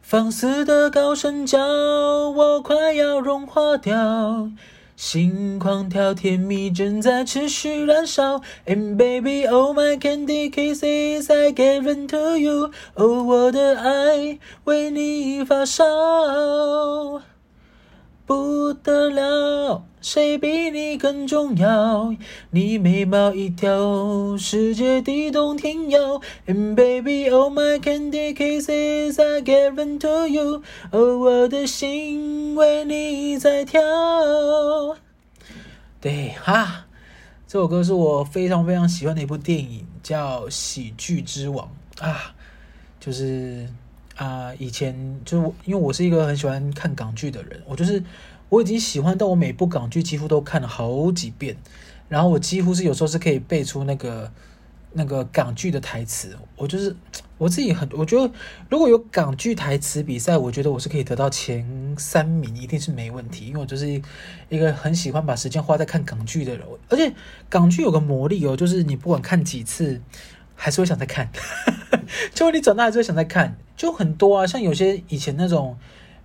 放肆的高声叫，我快要融化掉。心狂跳，甜蜜正在持续燃烧。And baby, oh my candy kisses, I give into you. 哦，我的爱为你发烧。不得了，谁比你更重要？你眉毛一挑，世界地动天摇。And baby, oh my candy kisses, I give t to you。哦，我的心为你在跳。对哈，这首歌是我非常非常喜欢的一部电影，叫《喜剧之王》啊，就是。啊、以前就因为我是一个很喜欢看港剧的人，我就是我已经喜欢到我每部港剧几乎都看了好几遍，然后我几乎是有时候是可以背出那个那个港剧的台词。我就是我自己很，我觉得如果有港剧台词比赛，我觉得我是可以得到前三名，一定是没问题。因为我就是一个很喜欢把时间花在看港剧的人，而且港剧有个魔力哦，就是你不管看几次。还是会想再看，就你长大还是会想再看，就很多啊，像有些以前那种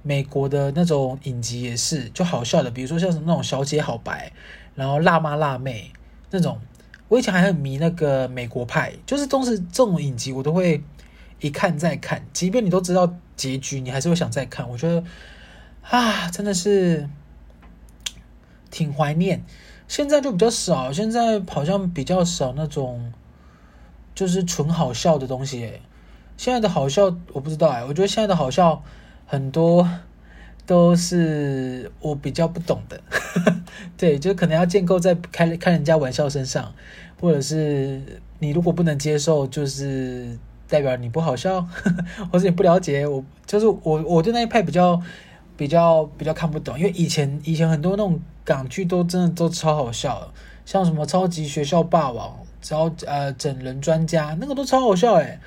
美国的那种影集也是，就好笑的，比如说像什么那种小姐好白，然后辣妈辣妹那种，我以前还很迷那个美国派，就是都是这种影集，我都会一看再看，即便你都知道结局，你还是会想再看。我觉得啊，真的是挺怀念，现在就比较少，现在好像比较少那种。就是纯好笑的东西诶，现在的好笑我不知道诶，我觉得现在的好笑很多都是我比较不懂的，对，就可能要建构在开开人家玩笑身上，或者是你如果不能接受，就是代表你不好笑，或者你不了解我，就是我我对那一派比较比较比较看不懂，因为以前以前很多那种港剧都真的都超好笑，像什么超级学校霸王。然后呃，整人专家那个都超好笑诶，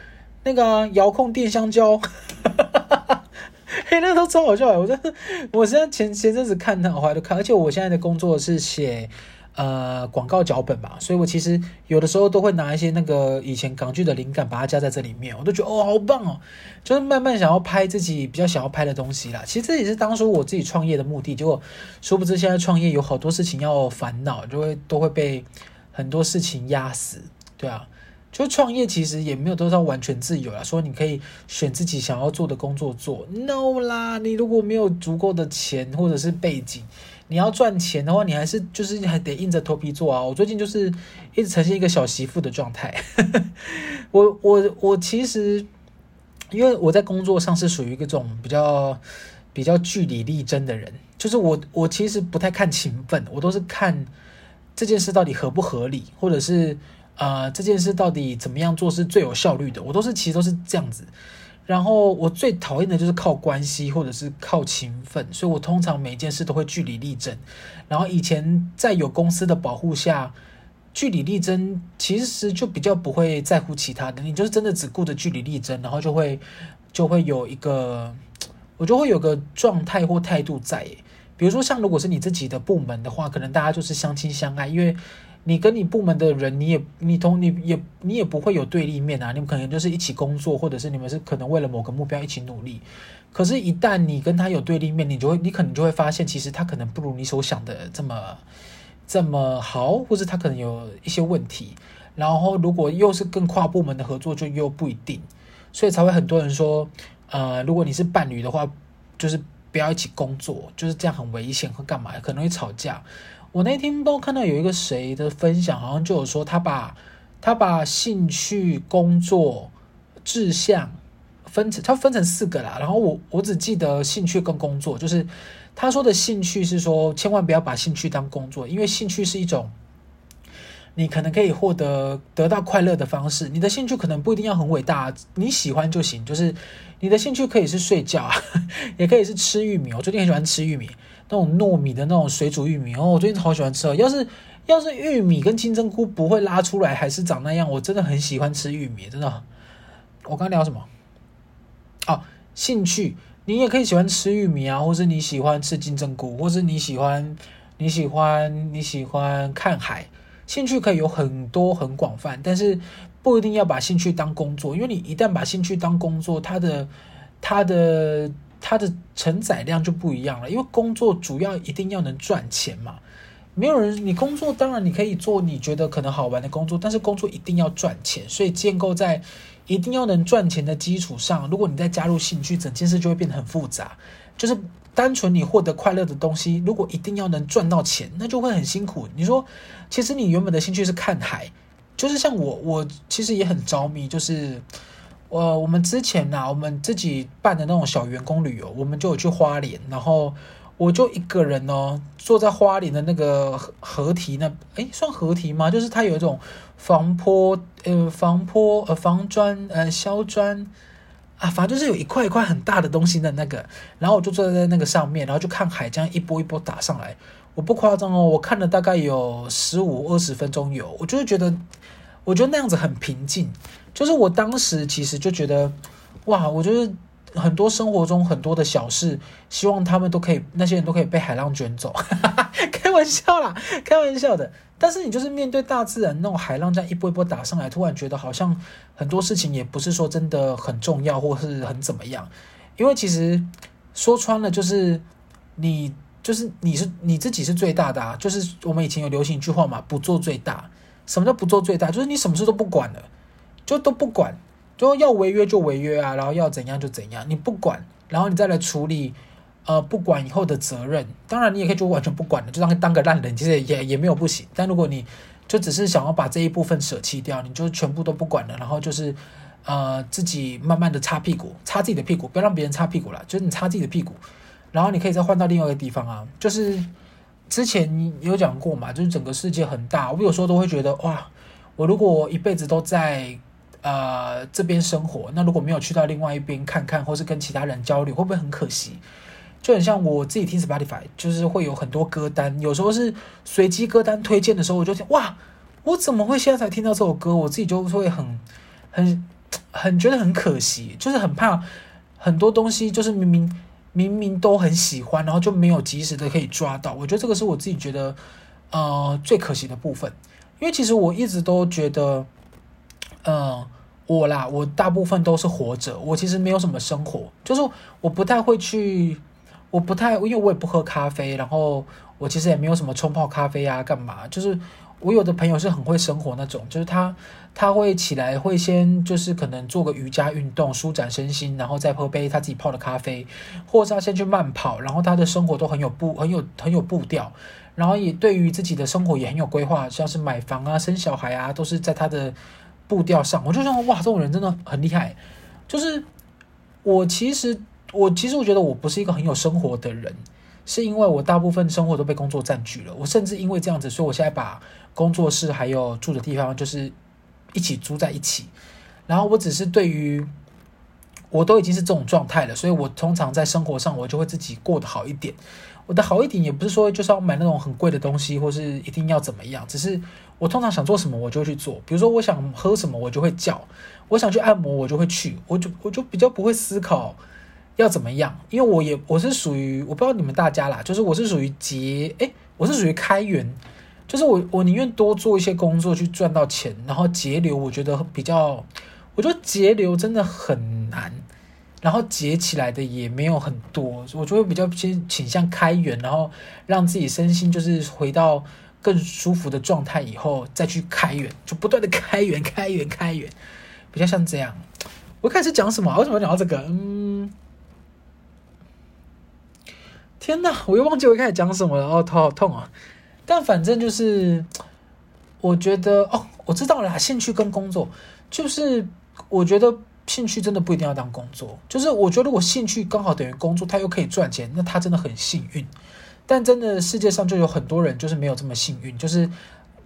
那个、啊、遥控电香蕉，嘿，那个都超好笑，我真的，我现在前前阵子看它，我还都看，而且我现在的工作是写呃广告脚本嘛，所以我其实有的时候都会拿一些那个以前港剧的灵感，把它加在这里面，我都觉得哦，好棒哦，就是慢慢想要拍自己比较想要拍的东西啦。其实这也是当初我自己创业的目的，结果殊不知现在创业有好多事情要烦恼，就会都会被。很多事情压死，对啊，就创业其实也没有多少完全自由啦。说你可以选自己想要做的工作做，no 啦。你如果没有足够的钱或者是背景，你要赚钱的话，你还是就是还得硬着头皮做啊。我最近就是一直呈现一个小媳妇的状态。我我我其实因为我在工作上是属于一个种比较比较据理力争的人，就是我我其实不太看情分，我都是看。这件事到底合不合理，或者是呃，这件事到底怎么样做是最有效率的？我都是其实都是这样子。然后我最讨厌的就是靠关系或者是靠情分，所以我通常每件事都会据理力争。然后以前在有公司的保护下，据理力争其实就比较不会在乎其他的，你就是真的只顾着据理力争，然后就会就会有一个我就会有个状态或态度在。比如说，像如果是你自己的部门的话，可能大家就是相亲相爱，因为你跟你部门的人，你也你同你也你也不会有对立面啊，你们可能就是一起工作，或者是你们是可能为了某个目标一起努力。可是，一旦你跟他有对立面，你就会你可能就会发现，其实他可能不如你所想的这么这么好，或者他可能有一些问题。然后，如果又是跟跨部门的合作，就又不一定，所以才会很多人说，呃，如果你是伴侣的话，就是。不要一起工作，就是这样很危险，会干嘛？可能会吵架。我那天都看到有一个谁的分享，好像就有说他把他把兴趣、工作、志向分成他分成四个啦。然后我我只记得兴趣跟工作，就是他说的兴趣是说千万不要把兴趣当工作，因为兴趣是一种。你可能可以获得得到快乐的方式，你的兴趣可能不一定要很伟大，你喜欢就行。就是你的兴趣可以是睡觉，也可以是吃玉米。我最近很喜欢吃玉米，那种糯米的那种水煮玉米哦，我最近好喜欢吃哦。要是要是玉米跟金针菇不会拉出来，还是长那样，我真的很喜欢吃玉米，真的。我刚聊什么？哦，兴趣，你也可以喜欢吃玉米啊，或是你喜欢吃金针菇，或是你喜欢你喜欢你喜欢看海。兴趣可以有很多很广泛，但是不一定要把兴趣当工作，因为你一旦把兴趣当工作，它的它的它的承载量就不一样了。因为工作主要一定要能赚钱嘛，没有人你工作当然你可以做你觉得可能好玩的工作，但是工作一定要赚钱，所以建构在一定要能赚钱的基础上，如果你再加入兴趣，整件事就会变得很复杂。就是单纯你获得快乐的东西，如果一定要能赚到钱，那就会很辛苦。你说，其实你原本的兴趣是看海。就是像我，我其实也很着迷。就是，呃，我们之前呐、我们自己办的那种小员工旅游，我们就有去花莲，然后我就一个人哦，坐在花莲的那个河堤那，诶，算河堤吗？就是它有一种防坡，呃，防坡，呃，防砖，呃，削砖啊，反正就是有一块一块很大的东西的那个，然后我就坐在那个上面，然后就看海这样一波一波打上来。我不夸张哦，我看了大概有十五二十分钟有，我就是觉得，我觉得那样子很平静。就是我当时其实就觉得，哇，我觉得很多生活中很多的小事，希望他们都可以，那些人都可以被海浪卷走，开玩笑啦，开玩笑的。但是你就是面对大自然那种海浪这样一波一波打上来，突然觉得好像很多事情也不是说真的很重要，或是很怎么样。因为其实说穿了，就是你。就是你是你自己是最大的啊！就是我们以前有流行一句话嘛，不做最大。什么叫不做最大？就是你什么事都不管了，就都不管，就要违约就违约啊，然后要怎样就怎样，你不管，然后你再来处理，呃，不管以后的责任。当然，你也可以就完全不管了，就当当个烂人，其实也也没有不行。但如果你就只是想要把这一部分舍弃掉，你就全部都不管了，然后就是呃自己慢慢的擦屁股，擦自己的屁股，不要让别人擦屁股了，就是你擦自己的屁股。然后你可以再换到另外一个地方啊，就是之前有讲过嘛，就是整个世界很大，我有时候都会觉得哇，我如果一辈子都在呃这边生活，那如果没有去到另外一边看看，或是跟其他人交流，会不会很可惜？就很像我自己听 Spotify，就是会有很多歌单，有时候是随机歌单推荐的时候，我就想哇，我怎么会现在才听到这首歌？我自己就会很很很觉得很可惜，就是很怕很多东西，就是明明。明明都很喜欢，然后就没有及时的可以抓到。我觉得这个是我自己觉得，呃，最可惜的部分。因为其实我一直都觉得，嗯，我啦，我大部分都是活着，我其实没有什么生活，就是我不太会去，我不太，因为我也不喝咖啡，然后我其实也没有什么冲泡咖啡啊，干嘛，就是。我有的朋友是很会生活那种，就是他他会起来会先就是可能做个瑜伽运动舒展身心，然后再喝杯他自己泡的咖啡，或者是他先去慢跑，然后他的生活都很有步很有很有步调，然后也对于自己的生活也很有规划，像是买房啊、生小孩啊，都是在他的步调上。我就说哇，这种人真的很厉害。就是我其实我其实我觉得我不是一个很有生活的人。是因为我大部分生活都被工作占据了，我甚至因为这样子，所以我现在把工作室还有住的地方就是一起租在一起。然后我只是对于我都已经是这种状态了，所以我通常在生活上我就会自己过得好一点。我的好一点也不是说就是要买那种很贵的东西，或是一定要怎么样，只是我通常想做什么我就去做。比如说我想喝什么我就会叫，我想去按摩我就会去，我就我就比较不会思考。要怎么样？因为我也我是属于我不知道你们大家啦，就是我是属于节诶，我是属于开源，就是我我宁愿多做一些工作去赚到钱，然后节流我觉得比较，我觉得节流真的很难，然后节起来的也没有很多，我就会比较偏倾向开源，然后让自己身心就是回到更舒服的状态以后再去开源，就不断的开源开源开源，比较像这样。我开始讲什么？为什么讲到这个？嗯。天呐，我又忘记我一开始讲什么了，哦，头好痛啊！但反正就是，我觉得哦，我知道了，兴趣跟工作，就是我觉得兴趣真的不一定要当工作，就是我觉得我兴趣刚好等于工作，他又可以赚钱，那他真的很幸运。但真的世界上就有很多人就是没有这么幸运，就是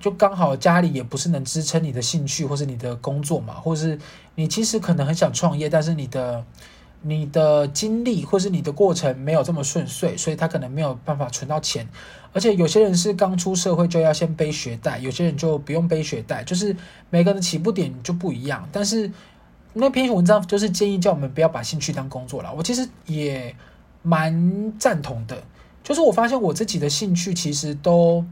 就刚好家里也不是能支撑你的兴趣或是你的工作嘛，或是你其实可能很想创业，但是你的。你的经历或是你的过程没有这么顺遂，所以他可能没有办法存到钱。而且有些人是刚出社会就要先背学贷，有些人就不用背学贷，就是每个人的起步点就不一样。但是那篇文章就是建议叫我们不要把兴趣当工作了。我其实也蛮赞同的，就是我发现我自己的兴趣其实都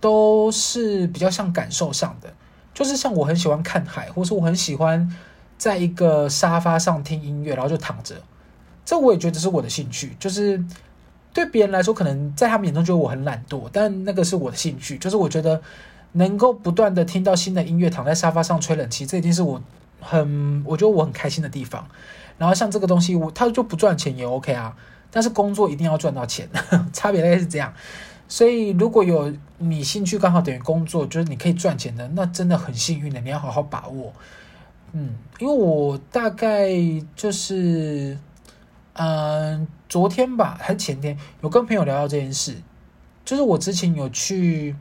都是比较像感受上的，就是像我很喜欢看海，或是我很喜欢在一个沙发上听音乐，然后就躺着。这我也觉得是我的兴趣，就是对别人来说，可能在他们眼中觉得我很懒惰，但那个是我的兴趣，就是我觉得能够不断的听到新的音乐，躺在沙发上吹冷气，这一定是我很我觉得我很开心的地方。然后像这个东西，我他就不赚钱也 OK 啊，但是工作一定要赚到钱，差别大概是这样。所以，如果有你兴趣刚好等于工作，就是你可以赚钱的，那真的很幸运的，你要好好把握。嗯，因为我大概就是，嗯、昨天吧，还是前天，有跟朋友聊到这件事，就是我之前有去，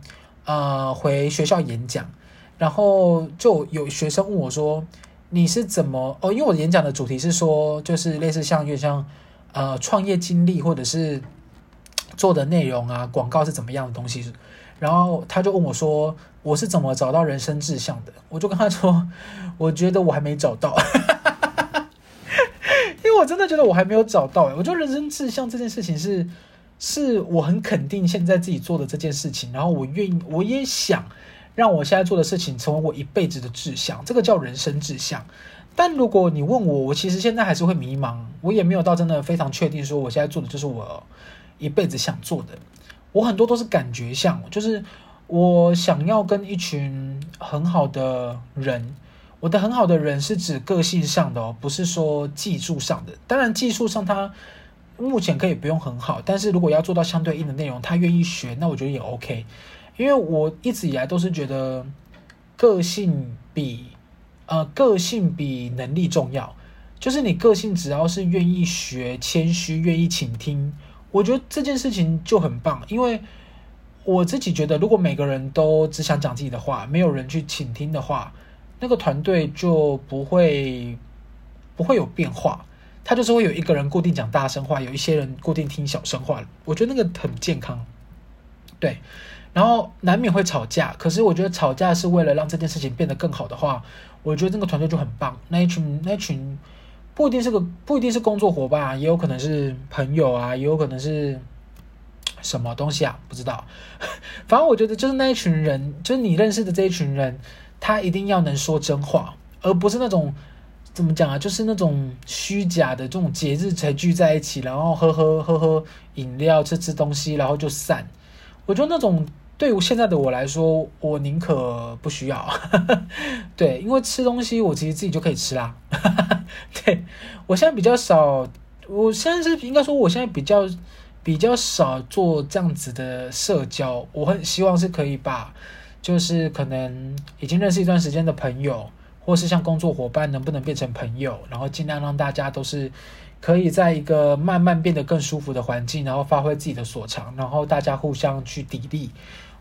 呃，回学校演讲，然后就有学生问我说，你是怎么？哦，因为我演讲的主题是说，就是类似像有点像，呃，创业经历或者是。做的内容啊，广告是怎么样的东西？然后他就问我说：“我是怎么找到人生志向的？” 我就跟他说：“我觉得我还没找到，因为我真的觉得我还没有找到。”我觉得人生志向这件事情是，是我很肯定现在自己做的这件事情，然后我愿意，我也想让我现在做的事情成为我一辈子的志向，这个叫人生志向。但如果你问我，我其实现在还是会迷茫，我也没有到真的非常确定说我现在做的就是我。一辈子想做的，我很多都是感觉像，就是我想要跟一群很好的人，我的很好的人是指个性上的哦，不是说技术上的。当然技术上他目前可以不用很好，但是如果要做到相对应的内容，他愿意学，那我觉得也 OK。因为我一直以来都是觉得个性比呃个性比能力重要，就是你个性只要是愿意学、谦虚、愿意倾听。我觉得这件事情就很棒，因为我自己觉得，如果每个人都只想讲自己的话，没有人去倾听的话，那个团队就不会不会有变化。他就是会有一个人固定讲大声话，有一些人固定听小声话。我觉得那个很健康，对。然后难免会吵架，可是我觉得吵架是为了让这件事情变得更好的话，我觉得那个团队就很棒。那一群那一群。不一定是个，不一定是工作伙伴，也有可能是朋友啊，也有可能是什么东西啊，不知道。反正我觉得就是那一群人，就是你认识的这一群人，他一定要能说真话，而不是那种怎么讲啊，就是那种虚假的这种节日才聚在一起，然后喝喝喝喝饮料，吃吃东西，然后就散。我觉得那种。对于现在的我来说，我宁可不需要。对，因为吃东西我其实自己就可以吃啦。对，我现在比较少，我现在是应该说，我现在比较比较少做这样子的社交。我很希望是可以把，就是可能已经认识一段时间的朋友，或是像工作伙伴，能不能变成朋友，然后尽量让大家都是。可以在一个慢慢变得更舒服的环境，然后发挥自己的所长，然后大家互相去砥砺，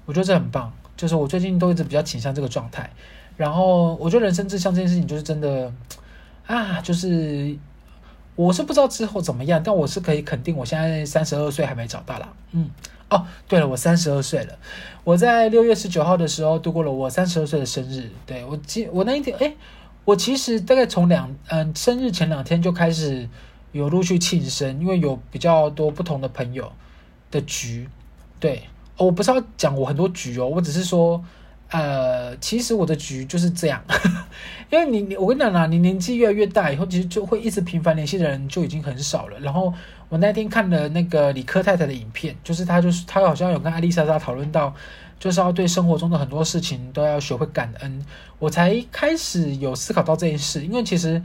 我觉得这很棒。就是我最近都一直比较倾向这个状态。然后我觉得人生志向这件事情，就是真的啊，就是我是不知道之后怎么样，但我是可以肯定，我现在三十二岁还没找到啦。嗯，哦，对了，我三十二岁了。我在六月十九号的时候度过了我三十二岁的生日。对，我记，我那一天，诶，我其实大概从两嗯生日前两天就开始。有陆续庆生，因为有比较多不同的朋友的局，对，我不是要讲我很多局哦，我只是说，呃，其实我的局就是这样，因为你你我跟你讲啦，你年纪越来越大以后，其实就会一直频繁联系的人就已经很少了。然后我那天看了那个李科太太的影片，就是他就是他好像有跟艾丽莎莎讨论到，就是要对生活中的很多事情都要学会感恩，我才开始有思考到这件事，因为其实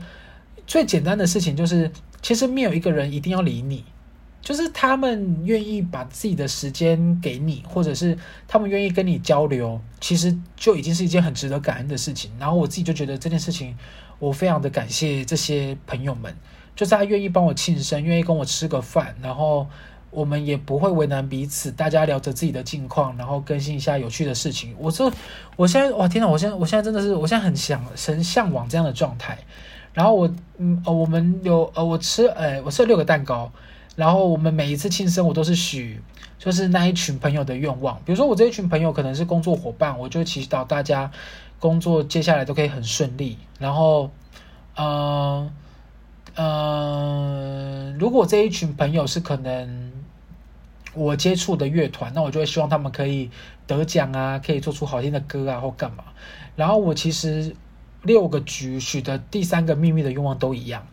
最简单的事情就是。其实没有一个人一定要理你，就是他们愿意把自己的时间给你，或者是他们愿意跟你交流，其实就已经是一件很值得感恩的事情。然后我自己就觉得这件事情，我非常的感谢这些朋友们，就是他愿意帮我庆生，愿意跟我吃个饭，然后我们也不会为难彼此，大家聊着自己的近况，然后更新一下有趣的事情。我说，我现在哇天哪，我现在我现在真的是，我现在很想很向往这样的状态。然后我，嗯，呃，我们有，呃，我吃，呃，我吃了六个蛋糕。然后我们每一次庆生，我都是许，就是那一群朋友的愿望。比如说，我这一群朋友可能是工作伙伴，我就祈祷大家工作接下来都可以很顺利。然后，嗯，嗯，如果这一群朋友是可能，我接触的乐团，那我就会希望他们可以得奖啊，可以做出好听的歌啊，或干嘛。然后我其实六个局许的第三个秘密的愿望都一样，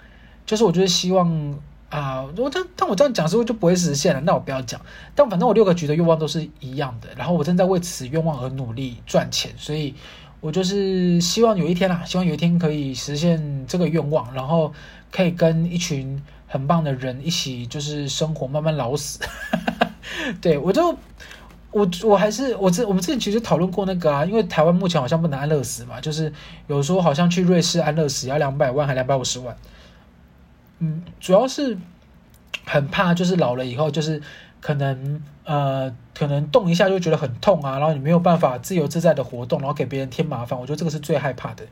就是我就是希望啊，我这但我这样讲是不是就不会实现了？那我不要讲。但反正我六个局的愿望都是一样的，然后我正在为此愿望而努力赚钱，所以。我就是希望有一天啦，希望有一天可以实现这个愿望，然后可以跟一群很棒的人一起，就是生活，慢慢老死。对，我就我我还是我这我们之前其实讨论过那个啊，因为台湾目前好像不能安乐死嘛，就是有时候好像去瑞士安乐死要两百万还两百五十万。嗯，主要是很怕，就是老了以后就是。可能呃，可能动一下就觉得很痛啊，然后你没有办法自由自在的活动，然后给别人添麻烦，我觉得这个是最害怕的。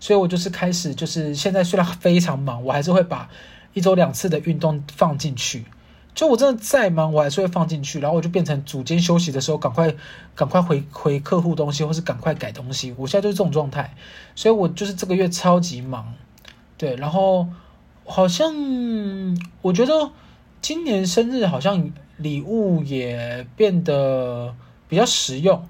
所以我就是开始，就是现在虽然非常忙，我还是会把一周两次的运动放进去。就我真的再忙，我还是会放进去，然后我就变成组间休息的时候，赶快赶快回回客户东西，或是赶快改东西。我现在就是这种状态，所以我就是这个月超级忙，对，然后好像我觉得今年生日好像。礼物也变得比较实用，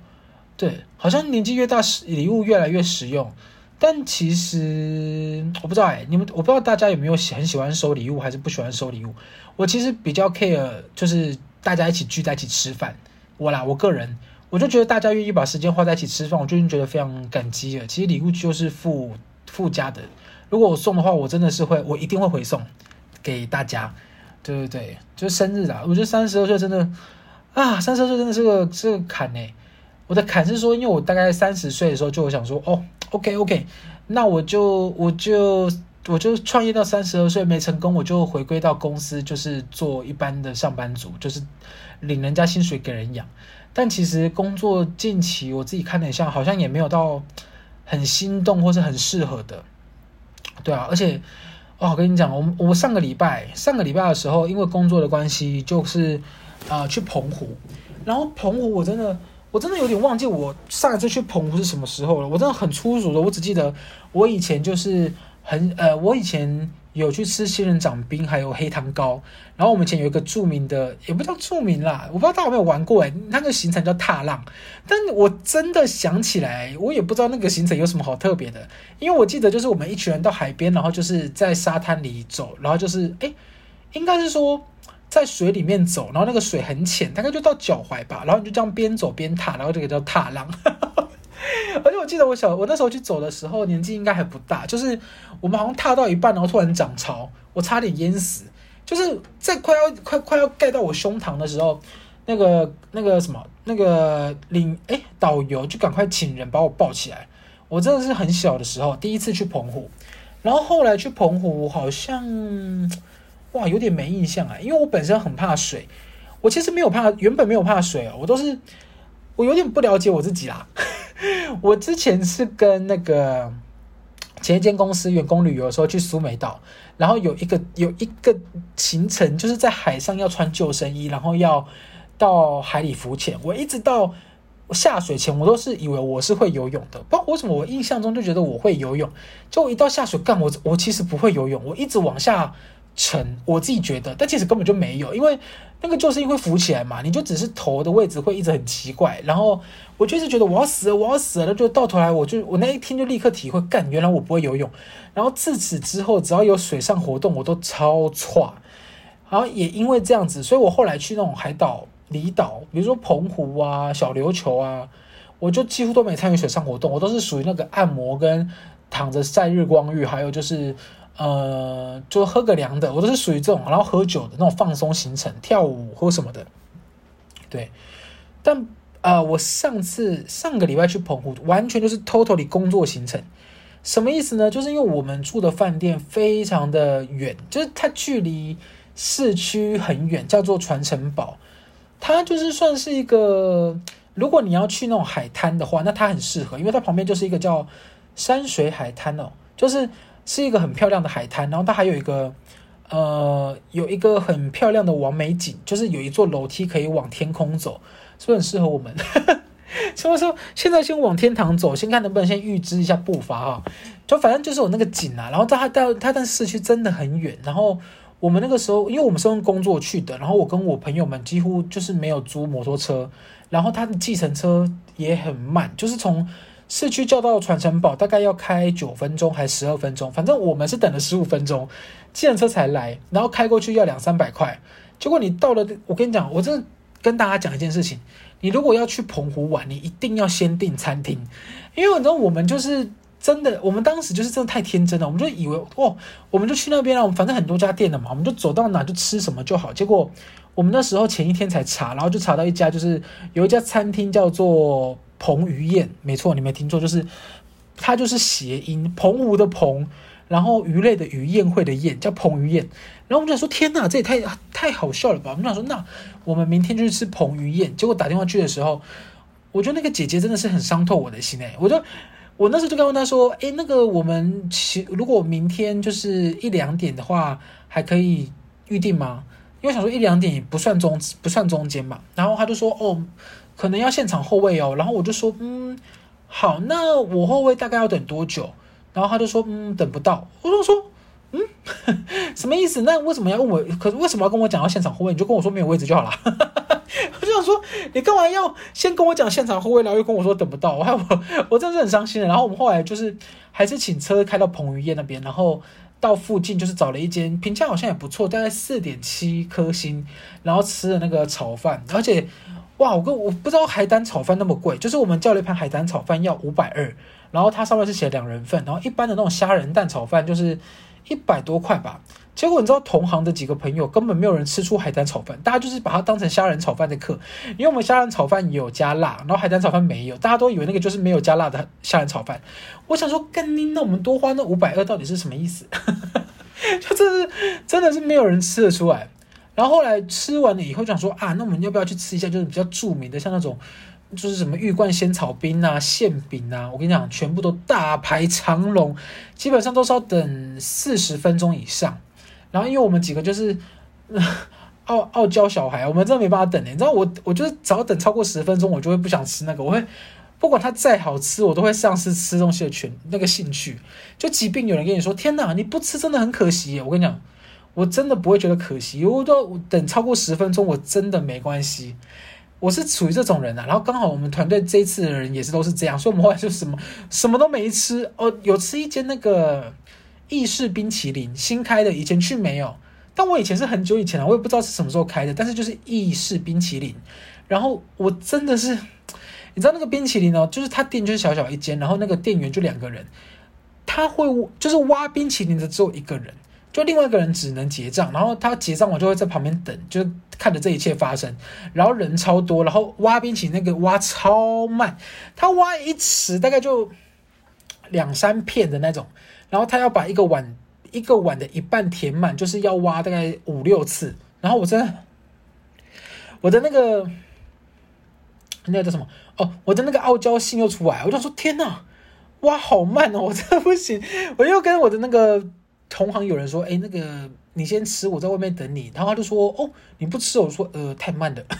对，好像年纪越大，礼物越来越实用。但其实我不知道哎，你们我不知道大家有没有喜很喜欢收礼物，还是不喜欢收礼物。我其实比较 care，就是大家一起聚在一起吃饭。我啦，我个人我就觉得大家愿意把时间花在一起吃饭，我就已经觉得非常感激了。其实礼物就是附附加的，如果我送的话，我真的是会，我一定会回送给大家。对对对，就是生日啊！我觉得三十二岁真的啊，三十二岁真的是个是个坎呢。我的坎是说，因为我大概三十岁的时候就我想说，哦，OK OK，那我就我就我就创业到三十二岁没成功，我就回归到公司，就是做一般的上班族，就是领人家薪水给人养。但其实工作近期我自己看了一下，好像也没有到很心动或是很适合的。对啊，而且。哦，我跟你讲，我我上个礼拜上个礼拜的时候，因为工作的关系，就是啊、去澎湖，然后澎湖我真的我真的有点忘记我上一次去澎湖是什么时候了，我真的很粗俗的，我只记得我以前就是很呃，我以前。有去吃仙人掌冰，还有黑糖糕。然后我们以前有一个著名的，也不叫著名啦，我不知道大家有没有玩过诶，那个行程叫踏浪。但我真的想起来，我也不知道那个行程有什么好特别的，因为我记得就是我们一群人到海边，然后就是在沙滩里走，然后就是诶，应该是说在水里面走，然后那个水很浅，大概就到脚踝吧，然后你就这样边走边踏，然后这个叫踏浪。而且我记得我小我那时候去走的时候，年纪应该还不大，就是我们好像踏到一半，然后突然涨潮，我差点淹死。就是在快要快快要盖到我胸膛的时候，那个那个什么那个领哎导游就赶快请人把我抱起来。我真的是很小的时候第一次去澎湖，然后后来去澎湖好像哇有点没印象啊，因为我本身很怕水，我其实没有怕，原本没有怕水哦，我都是我有点不了解我自己啦。我之前是跟那个前一间公司员工旅游的时候去苏梅岛，然后有一个有一个行程，就是在海上要穿救生衣，然后要到海里浮潜。我一直到下水前，我都是以为我是会游泳的，不知道为什么，我印象中就觉得我会游泳。就我一到下水干，我我其实不会游泳，我一直往下沉，我自己觉得，但其实根本就没有，因为。那个救生衣会浮起来嘛？你就只是头的位置会一直很奇怪，然后我就是觉得我要死了，我要死了，就到头来我就我那一天就立刻体会，干，原来我不会游泳。然后自此之后，只要有水上活动，我都超差。然后也因为这样子，所以我后来去那种海岛、离岛，比如说澎湖啊、小琉球啊，我就几乎都没参与水上活动，我都是属于那个按摩跟躺着晒日光浴，还有就是。呃，就喝个凉的，我都是属于这种，然后喝酒的那种放松行程，跳舞或什么的，对。但呃，我上次上个礼拜去澎湖，完全就是 totally 工作行程。什么意思呢？就是因为我们住的饭店非常的远，就是它距离市区很远，叫做传承堡。它就是算是一个，如果你要去那种海滩的话，那它很适合，因为它旁边就是一个叫山水海滩哦，就是。是一个很漂亮的海滩，然后它还有一个，呃，有一个很漂亮的完美景，就是有一座楼梯可以往天空走，是不是很适合我们？所以说现在先往天堂走，先看能不能先预支一下步伐哈。就反正就是有那个景啊，然后它到它但市区真的很远，然后我们那个时候，因为我们是用工作去的，然后我跟我朋友们几乎就是没有租摩托车，然后他的计程车也很慢，就是从市区叫到传承堡大概要开九分钟还是十二分钟，反正我们是等了十五分钟，计程车才来，然后开过去要两三百块。结果你到了，我跟你讲，我真的跟大家讲一件事情，你如果要去澎湖玩，你一定要先订餐厅，因为你知道我们就是。真的，我们当时就是真的太天真了，我们就以为哦，我们就去那边了，我们反正很多家店的嘛，我们就走到哪就吃什么就好。结果我们那时候前一天才查，然后就查到一家，就是有一家餐厅叫做彭于晏，没错，你没听错，就是它就是谐音，澎湖的彭，然后鱼类的鱼，宴会的宴，叫彭于晏。然后我们就想说，天哪，这也太太好笑了吧？我们就想说，那我们明天就去吃彭于晏。结果打电话去的时候，我觉得那个姐姐真的是很伤透我的心诶，我就。我那时候就跟问他说：“诶，那个我们其如果明天就是一两点的话，还可以预定吗？因为想说一两点也不算中不算中间嘛。”然后他就说：“哦，可能要现场候位哦。”然后我就说：“嗯，好，那我候位大概要等多久？”然后他就说：“嗯，等不到。”我就说：“嗯，什么意思？那为什么要问我？可是为什么要跟我讲要现场候位？你就跟我说没有位置就好了。”我就想说，你干嘛要先跟我讲现场后位，然后又跟我说等不到？我还我 我真的是很伤心的。然后我们后来就是还是请车开到彭于晏那边，然后到附近就是找了一间评价好像也不错，大概四点七颗星，然后吃了那个炒饭，而且哇，我跟我不知道海胆炒饭那么贵，就是我们叫了一盘海胆炒饭要五百二，然后它上面是写两人份，然后一般的那种虾仁蛋炒饭就是一百多块吧。结果你知道，同行的几个朋友根本没有人吃出海胆炒饭，大家就是把它当成虾仁炒饭的客，因为我们虾仁炒饭有加辣，然后海胆炒饭没有，大家都以为那个就是没有加辣的虾仁炒饭。我想说，干你那我们多花那五百二到底是什么意思？就这是真的是没有人吃得出来。然后后来吃完了以后，想说啊，那我们要不要去吃一下就是比较著名的，像那种就是什么玉冠仙草冰啊、馅饼啊？我跟你讲，全部都大排长龙，基本上都是要等四十分钟以上。然后，因为我们几个就是 傲傲娇小孩，我们真的没办法等。你知道我，我就是只要等超过十分钟，我就会不想吃那个。我会不管它再好吃，我都会丧失吃东西的权那个兴趣。就即便有人跟你说：“天哪，你不吃真的很可惜。”我跟你讲，我真的不会觉得可惜。我都等超过十分钟，我真的没关系。我是属于这种人啊。然后刚好我们团队这一次的人也是都是这样，所以我们后来就什么什么都没吃哦，有吃一间那个。意式冰淇淋新开的，以前去没有，但我以前是很久以前了，我也不知道是什么时候开的，但是就是意式冰淇淋，然后我真的是，你知道那个冰淇淋哦，就是他店就是小小一间，然后那个店员就两个人，他会就是挖冰淇淋的只有一个人，就另外一个人只能结账，然后他结账我就会在旁边等，就看着这一切发生，然后人超多，然后挖冰淇淋那个挖超慢，他挖一尺大概就两三片的那种。然后他要把一个碗一个碗的一半填满，就是要挖大概五六次。然后我真的，我的那个那个叫什么？哦，我的那个傲娇性又出来。我就说天哪，挖好慢哦，我真的不行。我又跟我的那个同行有人说，哎，那个你先吃，我在外面等你。然后他就说，哦，你不吃，我说呃太慢了。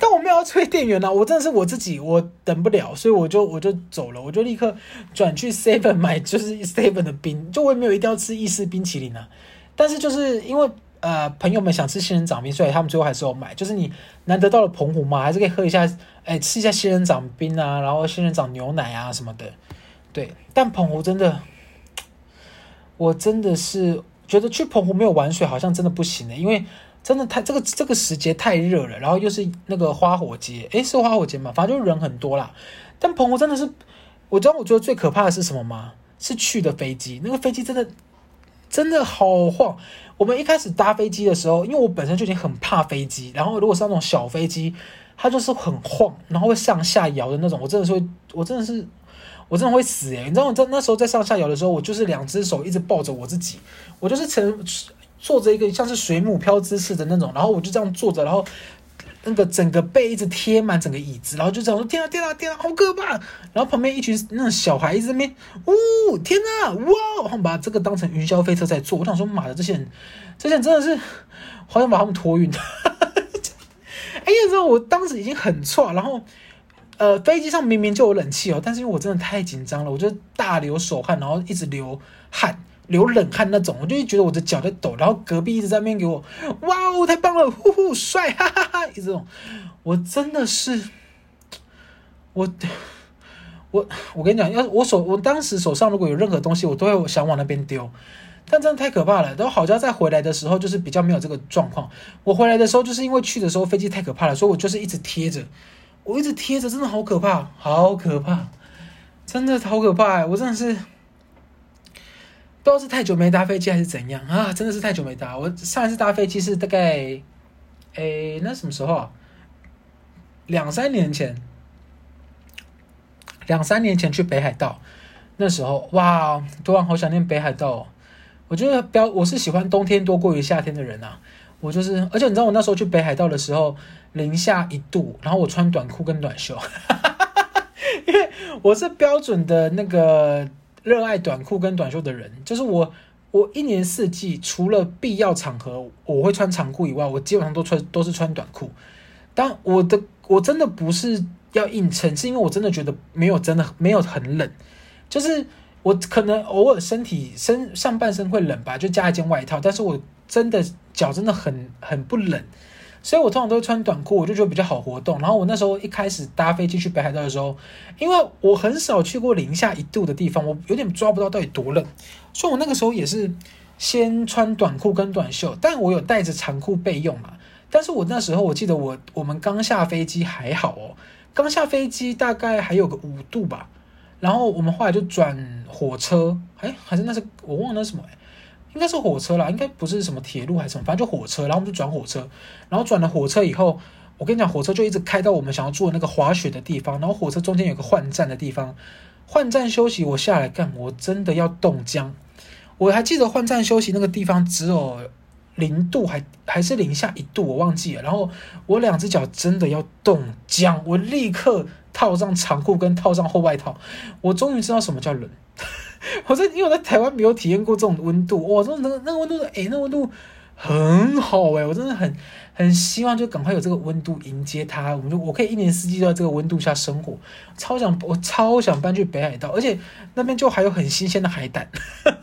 但我没有要催店员啊，我真的是我自己，我等不了，所以我就我就走了，我就立刻转去 Seven 买，就是 Seven 的冰，就我也没有一定要吃意式冰淇淋啊。但是就是因为呃朋友们想吃仙人掌冰，所以他们最后还是有买。就是你难得到了澎湖嘛，还是可以喝一下，哎，吃一下仙人掌冰啊，然后仙人掌牛奶啊什么的。对，但澎湖真的，我真的是觉得去澎湖没有玩水好像真的不行的，因为。真的太这个这个时节太热了，然后又是那个花火节，诶，是花火节嘛？反正就人很多啦。但澎湖真的是，我知道我觉得最可怕的是什么吗？是去的飞机，那个飞机真的真的好晃。我们一开始搭飞机的时候，因为我本身就已经很怕飞机，然后如果是那种小飞机，它就是很晃，然后会上下摇的那种，我真的是会，我真的是，我真的会死诶。你知道我在那时候在上下摇的时候，我就是两只手一直抱着我自己，我就是成。坐着一个像是水母漂姿势的那种，然后我就这样坐着，然后那个整个背一直贴满整个椅子，然后就这样说：“天啊天啊天啊，好可怕！”然后旁边一群那种小孩子在那边，呜，天啊，哇！我把这个当成云霄飞车在坐，我想说，妈的，这些人，这些人真的是好想把他们托晕。哎呀，知道我当时已经很错，然后呃，飞机上明明就有冷气哦，但是因为我真的太紧张了，我就大流手汗，然后一直流汗。流冷汗那种，我就觉得我的脚在抖，然后隔壁一直在那边给我，哇哦，太棒了，呼呼，帅，哈哈哈，这种，我真的是，我，我，我跟你讲，要我手，我当时手上如果有任何东西，我都会想往那边丢，但真的太可怕了。然后好像在回来的时候，就是比较没有这个状况。我回来的时候，就是因为去的时候飞机太可怕了，所以我就是一直贴着，我一直贴着，真的好可怕，好可怕，真的好可怕，我真的是。不知道是太久没搭飞机还是怎样啊！真的是太久没搭。我上一次搭飞机是大概，诶、那什么时候啊？两三年前，两三年前去北海道，那时候哇，突然好想念北海道。我觉得标，我是喜欢冬天多过于夏天的人啊。我就是，而且你知道我那时候去北海道的时候，零下一度，然后我穿短裤跟短袖，因为我是标准的那个。热爱短裤跟短袖的人，就是我。我一年四季除了必要场合我会穿长裤以外，我基本上都穿都是穿短裤。但我的我真的不是要硬撑，是因为我真的觉得没有真的没有很冷，就是我可能偶尔身体身上半身会冷吧，就加一件外套。但是我真的脚真的很很不冷。所以我通常都会穿短裤，我就觉得比较好活动。然后我那时候一开始搭飞机去北海道的时候，因为我很少去过零下一度的地方，我有点抓不到到底多冷，所以我那个时候也是先穿短裤跟短袖，但我有带着长裤备用嘛。但是我那时候我记得我我们刚下飞机还好哦，刚下飞机大概还有个五度吧。然后我们后来就转火车，哎，还是那是我忘了什么哎。应该是火车啦，应该不是什么铁路还是什么，反正就火车。然后我们就转火车，然后转了火车以后，我跟你讲，火车就一直开到我们想要住的那个滑雪的地方。然后火车中间有个换站的地方，换站休息。我下来干，我真的要冻僵。我还记得换站休息那个地方只有零度，还还是零下一度，我忘记了。然后我两只脚真的要冻僵，我立刻套上长裤跟套上厚外套。我终于知道什么叫冷。我在，因为我在台湾没有体验过这种温度，哇，真的那个那个温度，哎，那温度很好哎，我真的很很希望就赶快有这个温度迎接它，我们就我可以一年四季都在这个温度下生活，超想我超想搬去北海道，而且那边就还有很新鲜的海胆，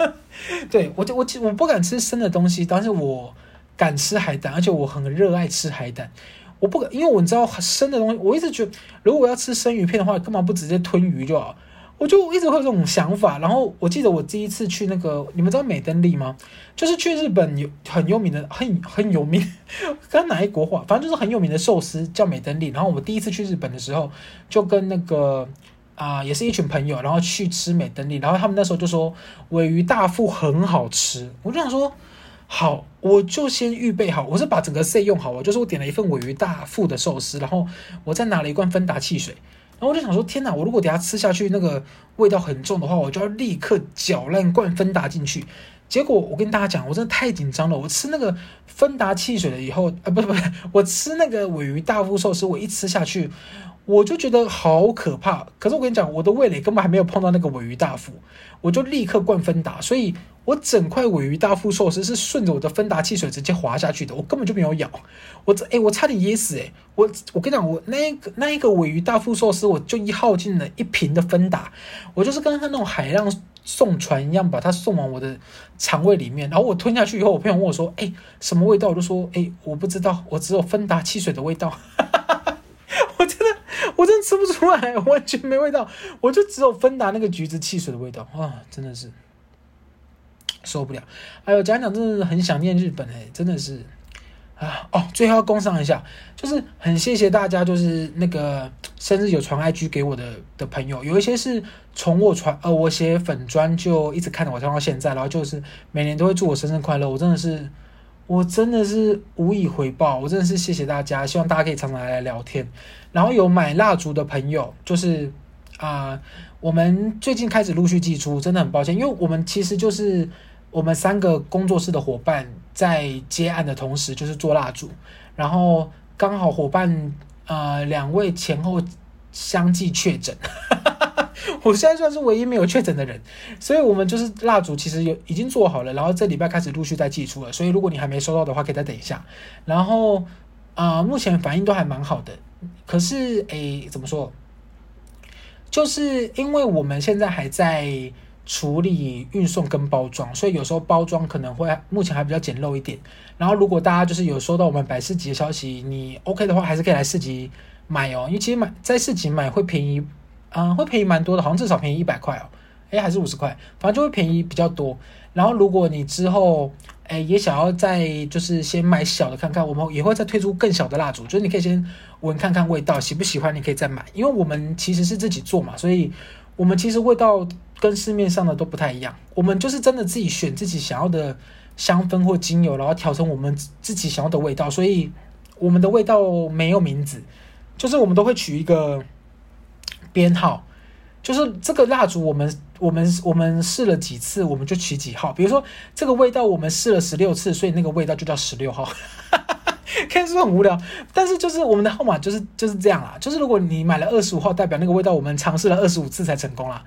对我就我我不敢吃生的东西，但是我敢吃海胆，而且我很热爱吃海胆，我不敢，因为我知道生的东西，我一直觉得如果要吃生鱼片的话，干嘛不直接吞鱼就好？我就一直会有这种想法，然后我记得我第一次去那个，你们知道美登利吗？就是去日本有很有名的，很很有名，跟哪一国话，反正就是很有名的寿司叫美登利。然后我第一次去日本的时候，就跟那个啊、也是一群朋友，然后去吃美登利。然后他们那时候就说尾鱼大腹很好吃，我就想说好，我就先预备好，我是把整个 C 用好，我就是我点了一份尾鱼大腹的寿司，然后我再拿了一罐芬达汽水。我就想说，天哪！我如果等下吃下去那个味道很重的话，我就要立刻搅烂罐芬达进去。结果我跟大家讲，我真的太紧张了。我吃那个芬达汽水了以后，啊，不是不是，我吃那个尾鱼大腹寿司，我一吃下去，我就觉得好可怕。可是我跟你讲，我的味蕾根本还没有碰到那个尾鱼大腹，我就立刻灌芬达，所以。我整块尾鱼大腹寿司是顺着我的芬达汽水直接滑下去的，我根本就没有咬。我这哎，我差点噎死哎！我我跟你讲，我那个那一个尾鱼大腹寿司，我就一耗尽了一瓶的芬达，我就是跟他那种海浪送船一样，把它送往我的肠胃里面。然后我吞下去以后，我朋友问我说：“哎，什么味道？”我就说：“哎，我不知道，我只有芬达汽水的味道。” 我真的，我真的吃不出来，完全没味道，我就只有芬达那个橘子汽水的味道啊！真的是。受不了，还有讲讲，真的很想念日本哎，真的是啊哦，最后要工商一下，就是很谢谢大家，就是那个生日有传 IG 给我的的朋友，有一些是从我传呃我写粉专就一直看着我，看到现在，然后就是每年都会祝我生日快乐，我真的是我真的是无以回报，我真的是谢谢大家，希望大家可以常常来聊天，然后有买蜡烛的朋友，就是啊、我们最近开始陆续寄出，真的很抱歉，因为我们其实就是。我们三个工作室的伙伴在接案的同时，就是做蜡烛，然后刚好伙伴呃两位前后相继确诊，我现在算是唯一没有确诊的人，所以我们就是蜡烛其实有已经做好了，然后这礼拜开始陆续在寄出了，所以如果你还没收到的话，可以再等一下。然后啊、目前反应都还蛮好的，可是诶，怎么说？就是因为我们现在还在。处理、运送跟包装，所以有时候包装可能会目前还比较简陋一点。然后如果大家就是有收到我们百事集的消息，你 OK 的话，还是可以来市集买哦，因为其实买在市集买会便宜，啊、呃，会便宜蛮多的，好像至少便宜一百块哦，诶，还是五十块，反正就会便宜比较多。然后如果你之后诶也想要再就是先买小的看看，我们也会再推出更小的蜡烛，就是你可以先闻看看味道，喜不喜欢你可以再买，因为我们其实是自己做嘛，所以。我们其实味道跟市面上的都不太一样，我们就是真的自己选自己想要的香氛或精油，然后调成我们自己想要的味道。所以我们的味道没有名字，就是我们都会取一个编号，就是这个蜡烛我们我们我们试了几次，我们就取几号。比如说这个味道我们试了十六次，所以那个味道就叫十六号。看是不是很无聊？但是就是我们的号码就是就是这样啦。就是如果你买了二十五号，代表那个味道我们尝试了二十五次才成功啦。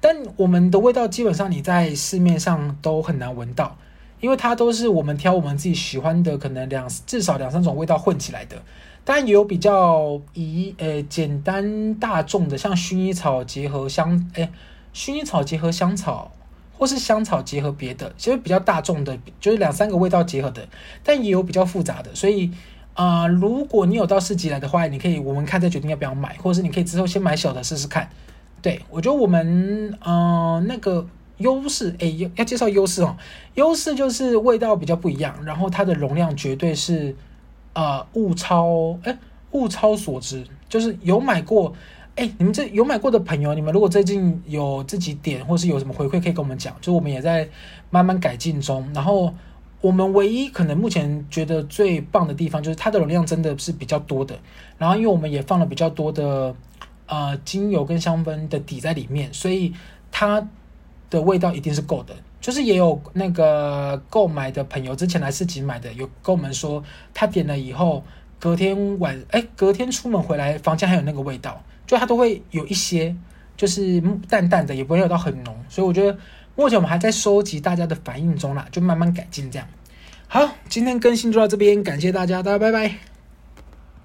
但我们的味道基本上你在市面上都很难闻到，因为它都是我们挑我们自己喜欢的，可能两至少两三种味道混起来的。当然也有比较以呃、简单大众的，像薰衣草结合香诶、薰衣草结合香草。或是香草结合别的，其实比较大众的，就是两三个味道结合的，但也有比较复杂的。所以，啊、如果你有到市集来的话，你可以我们看再决定要不要买，或者是你可以之后先买小的试试看。对，我觉得我们，呃，那个优势，哎，要要介绍优势哦。优势就是味道比较不一样，然后它的容量绝对是，呃，物超，哎，物超所值，就是有买过。哎，你们这有买过的朋友，你们如果最近有自己点，或是有什么回馈，可以跟我们讲。就我们也在慢慢改进中。然后我们唯一可能目前觉得最棒的地方，就是它的容量真的是比较多的。然后因为我们也放了比较多的呃精油跟香氛的底在里面，所以它的味道一定是够的。就是也有那个购买的朋友之前来市集买的，有跟我们说他点了以后，隔天晚哎隔天出门回来，房间还有那个味道。就它都会有一些，就是淡淡的，也不会有到很浓，所以我觉得目前我们还在收集大家的反应中啦，就慢慢改进这样。好，今天更新就到这边，感谢大家，大家拜拜。